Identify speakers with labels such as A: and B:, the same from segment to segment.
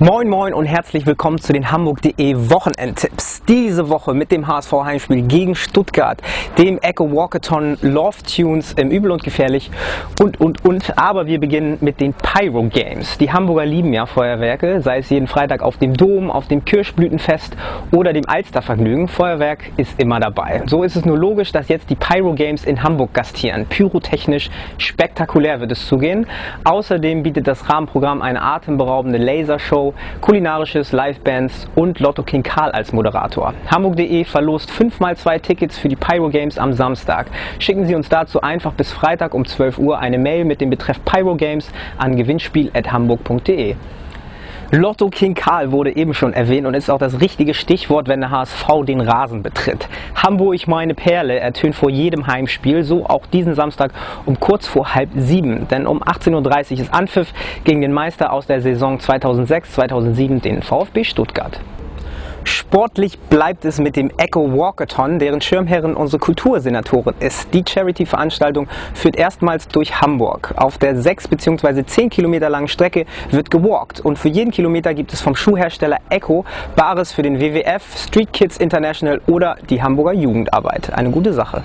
A: Moin Moin und herzlich willkommen zu den Hamburg.de Wochenendtipps. Diese Woche mit dem HSV Heimspiel gegen Stuttgart, dem Echo Walkathon, Love Tunes im Übel und Gefährlich und und und. Aber wir beginnen mit den Pyro Games. Die Hamburger lieben ja Feuerwerke, sei es jeden Freitag auf dem Dom, auf dem Kirschblütenfest oder dem Alstervergnügen. Feuerwerk ist immer dabei. So ist es nur logisch, dass jetzt die Pyro Games in Hamburg gastieren. Pyrotechnisch spektakulär wird es zugehen. Außerdem bietet das Rahmenprogramm eine atemberaubende Lasershow kulinarisches, Livebands und Lotto King Karl als Moderator. Hamburg.de verlost 5x2 Tickets für die Pyro Games am Samstag. Schicken Sie uns dazu einfach bis Freitag um 12 Uhr eine Mail mit dem Betreff Pyro Games an gewinnspiel.hamburg.de. Lotto King Karl wurde eben schon erwähnt und ist auch das richtige Stichwort, wenn der HSV den Rasen betritt. Hamburg meine Perle ertönt vor jedem Heimspiel, so auch diesen Samstag um kurz vor halb sieben. Denn um 18.30 Uhr ist Anpfiff gegen den Meister aus der Saison 2006-2007, den VfB Stuttgart. Sportlich bleibt es mit dem Echo Walkathon, deren Schirmherrin unsere Kultursenatorin ist. Die Charity-Veranstaltung führt erstmals durch Hamburg. Auf der 6 bzw. 10 Kilometer langen Strecke wird gewalkt und für jeden Kilometer gibt es vom Schuhhersteller Echo Bares für den WWF, Street Kids International oder die Hamburger Jugendarbeit. Eine gute Sache.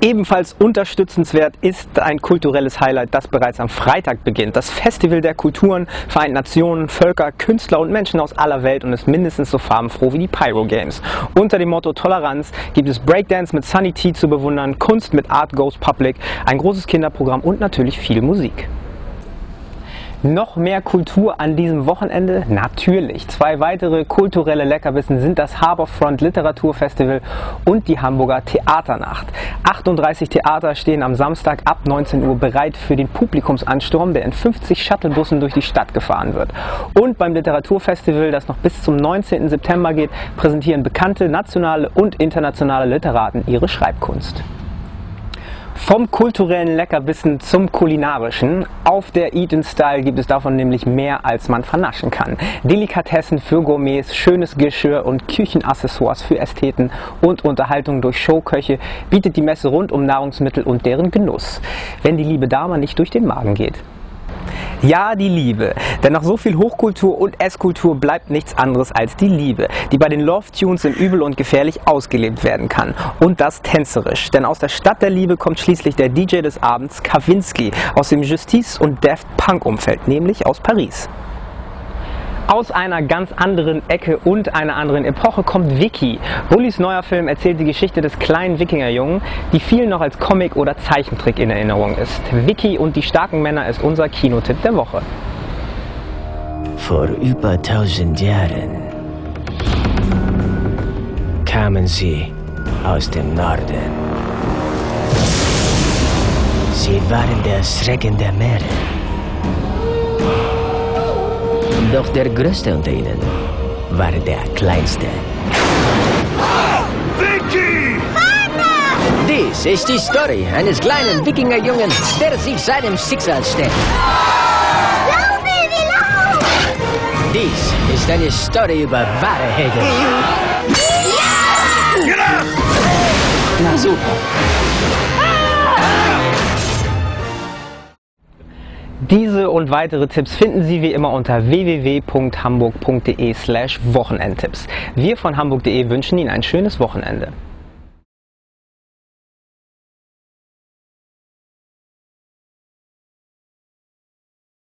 A: Ebenfalls unterstützenswert ist ein kulturelles Highlight, das bereits am Freitag beginnt. Das Festival der Kulturen vereint Nationen, Völker, Künstler und Menschen aus aller Welt und ist mindestens so farbenfroh wie die Pyro Games. Unter dem Motto Toleranz gibt es Breakdance mit Sunny T zu bewundern, Kunst mit Art Goes Public, ein großes Kinderprogramm und natürlich viel Musik. Noch mehr Kultur an diesem Wochenende? Natürlich. Zwei weitere kulturelle Leckerbissen sind das Harbourfront Literaturfestival und die Hamburger Theaternacht. 38 Theater stehen am Samstag ab 19 Uhr bereit für den Publikumsansturm, der in 50 Shuttlebussen durch die Stadt gefahren wird. Und beim Literaturfestival, das noch bis zum 19. September geht, präsentieren bekannte nationale und internationale Literaten ihre Schreibkunst. Vom kulturellen Leckerbissen zum kulinarischen. Auf der Eat in Style gibt es davon nämlich mehr, als man vernaschen kann. Delikatessen für Gourmets, schönes Geschirr und Küchenaccessoires für Ästheten und Unterhaltung durch Showköche bietet die Messe rund um Nahrungsmittel und deren Genuss. Wenn die liebe Dame nicht durch den Magen geht. Ja, die Liebe. Denn nach so viel Hochkultur und Esskultur bleibt nichts anderes als die Liebe, die bei den Love Tunes in Übel und Gefährlich ausgelebt werden kann. Und das tänzerisch. Denn aus der Stadt der Liebe kommt schließlich der DJ des Abends, Kavinsky, aus dem Justice- und Daft Punk-Umfeld, nämlich aus Paris. Aus einer ganz anderen Ecke und einer anderen Epoche kommt Vicky. Bullis neuer Film erzählt die Geschichte des kleinen Wikingerjungen, die vielen noch als Comic oder Zeichentrick in Erinnerung ist. Vicky und die starken Männer ist unser Kinotipp der Woche.
B: Vor über tausend Jahren kamen sie aus dem Norden. Sie waren der Schrecken der Meere. Doch der größte unter ihnen war der kleinste.
C: Vicky!
B: Dies ist die Story eines kleinen Wikingerjungen, der sich seinem Schicksal stellt.
D: Lauf, Baby, lauf!
B: Dies ist eine Story über wahre Helden.
C: Up!
B: Na super.
A: Diese und weitere Tipps finden Sie wie immer unter www.hamburg.de slash Wochenendtipps. Wir von hamburg.de wünschen Ihnen ein schönes Wochenende.